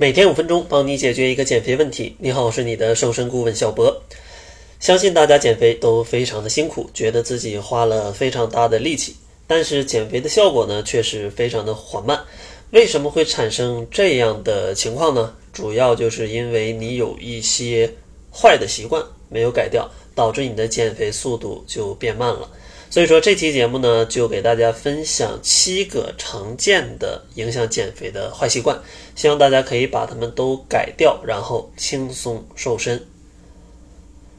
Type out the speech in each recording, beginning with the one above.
每天五分钟，帮你解决一个减肥问题。你好，我是你的瘦身顾问小博。相信大家减肥都非常的辛苦，觉得自己花了非常大的力气，但是减肥的效果呢，却是非常的缓慢。为什么会产生这样的情况呢？主要就是因为你有一些坏的习惯没有改掉，导致你的减肥速度就变慢了。所以说这期节目呢，就给大家分享七个常见的影响减肥的坏习惯，希望大家可以把它们都改掉，然后轻松瘦身。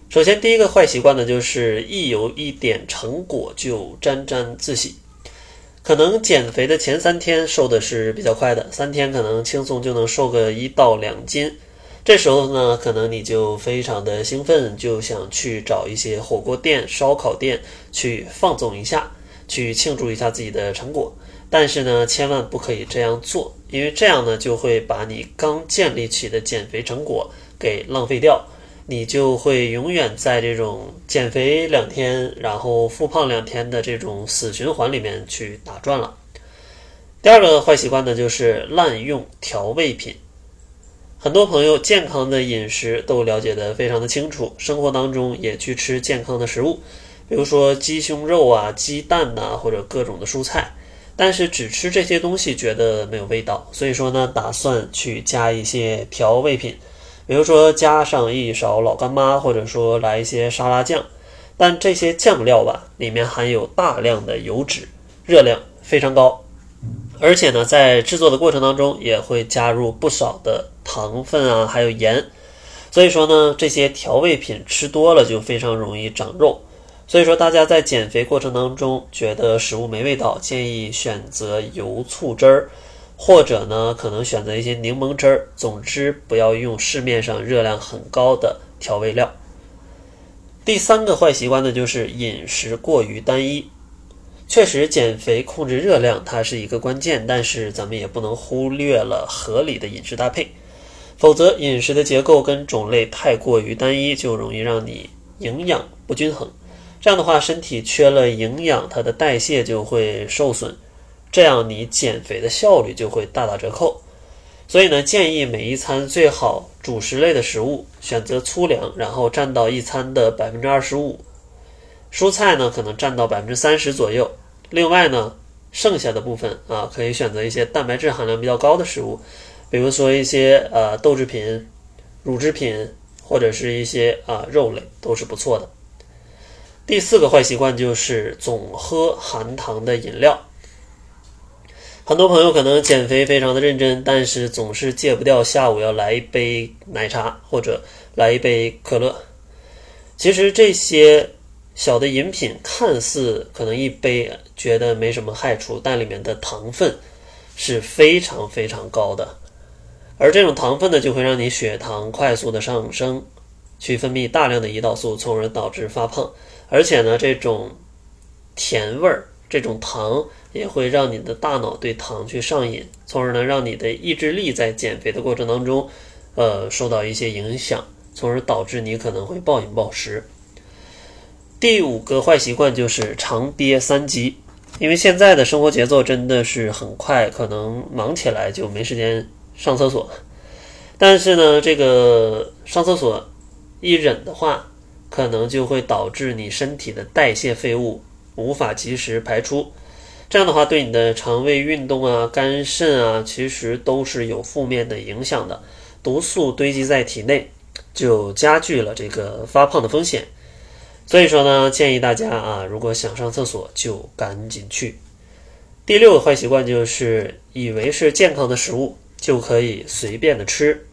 首先，第一个坏习惯呢，就是一有一点成果就沾沾自喜。可能减肥的前三天瘦的是比较快的，三天可能轻松就能瘦个一到两斤。这时候呢，可能你就非常的兴奋，就想去找一些火锅店、烧烤店去放纵一下，去庆祝一下自己的成果。但是呢，千万不可以这样做，因为这样呢，就会把你刚建立起的减肥成果给浪费掉，你就会永远在这种减肥两天，然后复胖两天的这种死循环里面去打转了。第二个坏习惯呢，就是滥用调味品。很多朋友健康的饮食都了解得非常的清楚，生活当中也去吃健康的食物，比如说鸡胸肉啊、鸡蛋呐，或者各种的蔬菜，但是只吃这些东西觉得没有味道，所以说呢，打算去加一些调味品，比如说加上一勺老干妈，或者说来一些沙拉酱，但这些酱料吧，里面含有大量的油脂，热量非常高。而且呢，在制作的过程当中也会加入不少的糖分啊，还有盐，所以说呢，这些调味品吃多了就非常容易长肉。所以说，大家在减肥过程当中觉得食物没味道，建议选择油醋汁儿，或者呢，可能选择一些柠檬汁儿。总之，不要用市面上热量很高的调味料。第三个坏习惯呢，就是饮食过于单一。确实，减肥控制热量它是一个关键，但是咱们也不能忽略了合理的饮食搭配，否则饮食的结构跟种类太过于单一，就容易让你营养不均衡。这样的话，身体缺了营养，它的代谢就会受损，这样你减肥的效率就会大打折扣。所以呢，建议每一餐最好主食类的食物选择粗粮，然后占到一餐的百分之二十五，蔬菜呢可能占到百分之三十左右。另外呢，剩下的部分啊，可以选择一些蛋白质含量比较高的食物，比如说一些呃豆制品、乳制品，或者是一些啊肉类，都是不错的。第四个坏习惯就是总喝含糖的饮料。很多朋友可能减肥非常的认真，但是总是戒不掉下午要来一杯奶茶或者来一杯可乐。其实这些。小的饮品看似可能一杯觉得没什么害处，但里面的糖分是非常非常高的，而这种糖分呢，就会让你血糖快速的上升，去分泌大量的胰岛素，从而导致发胖。而且呢，这种甜味儿，这种糖也会让你的大脑对糖去上瘾，从而呢，让你的意志力在减肥的过程当中，呃，受到一些影响，从而导致你可能会暴饮暴食。第五个坏习惯就是常憋三急，因为现在的生活节奏真的是很快，可能忙起来就没时间上厕所。但是呢，这个上厕所一忍的话，可能就会导致你身体的代谢废物无法及时排出，这样的话对你的肠胃运动啊、肝肾啊，其实都是有负面的影响的。毒素堆积在体内，就加剧了这个发胖的风险。所以说呢，建议大家啊，如果想上厕所就赶紧去。第六个坏习惯就是以为是健康的食物就可以随便的吃。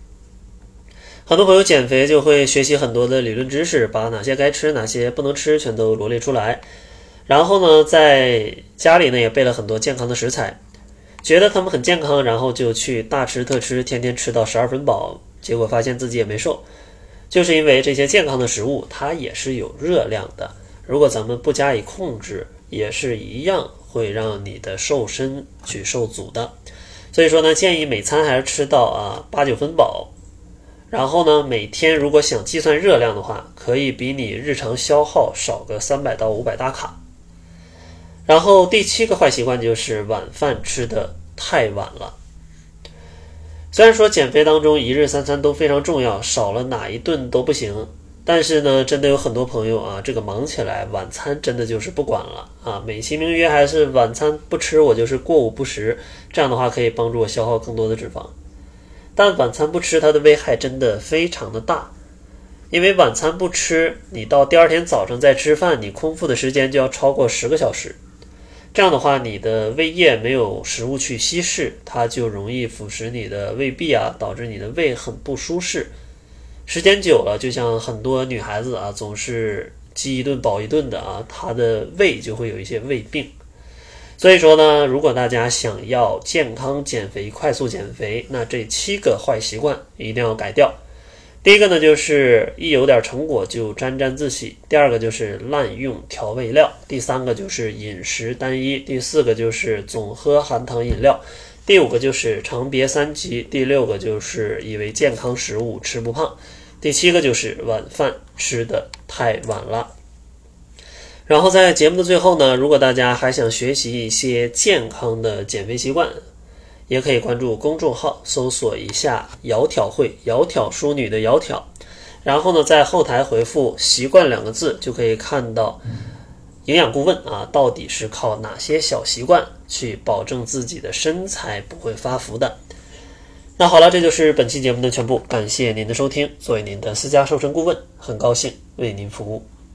很多朋友减肥就会学习很多的理论知识，把哪些该吃、哪些不能吃全都罗列出来。然后呢，在家里呢也备了很多健康的食材，觉得他们很健康，然后就去大吃特吃，天天吃到十二分饱，结果发现自己也没瘦。就是因为这些健康的食物，它也是有热量的。如果咱们不加以控制，也是一样会让你的瘦身去受阻的。所以说呢，建议每餐还是吃到啊八九分饱。然后呢，每天如果想计算热量的话，可以比你日常消耗少个三百到五百大卡。然后第七个坏习惯就是晚饭吃的太晚了。虽然说减肥当中一日三餐都非常重要，少了哪一顿都不行。但是呢，真的有很多朋友啊，这个忙起来，晚餐真的就是不管了啊，美其名曰还是晚餐不吃，我就是过午不食。这样的话可以帮助我消耗更多的脂肪。但晚餐不吃，它的危害真的非常的大，因为晚餐不吃，你到第二天早上再吃饭，你空腹的时间就要超过十个小时。这样的话，你的胃液没有食物去稀释，它就容易腐蚀你的胃壁啊，导致你的胃很不舒适。时间久了，就像很多女孩子啊，总是饥一顿饱一顿的啊，她的胃就会有一些胃病。所以说呢，如果大家想要健康减肥、快速减肥，那这七个坏习惯一定要改掉。第一个呢，就是一有点成果就沾沾自喜；第二个就是滥用调味料；第三个就是饮食单一；第四个就是总喝含糖饮料；第五个就是常别三急；第六个就是以为健康食物吃不胖。第七个就是晚饭吃的太晚了。然后在节目的最后呢，如果大家还想学习一些健康的减肥习惯，也可以关注公众号，搜索一下“窈窕会”，窈窕淑女的窈窕。然后呢，在后台回复“习惯”两个字，就可以看到营养顾问啊，到底是靠哪些小习惯去保证自己的身材不会发福的。那好了，这就是本期节目的全部。感谢您的收听。作为您的私家瘦身顾问，很高兴为您服务。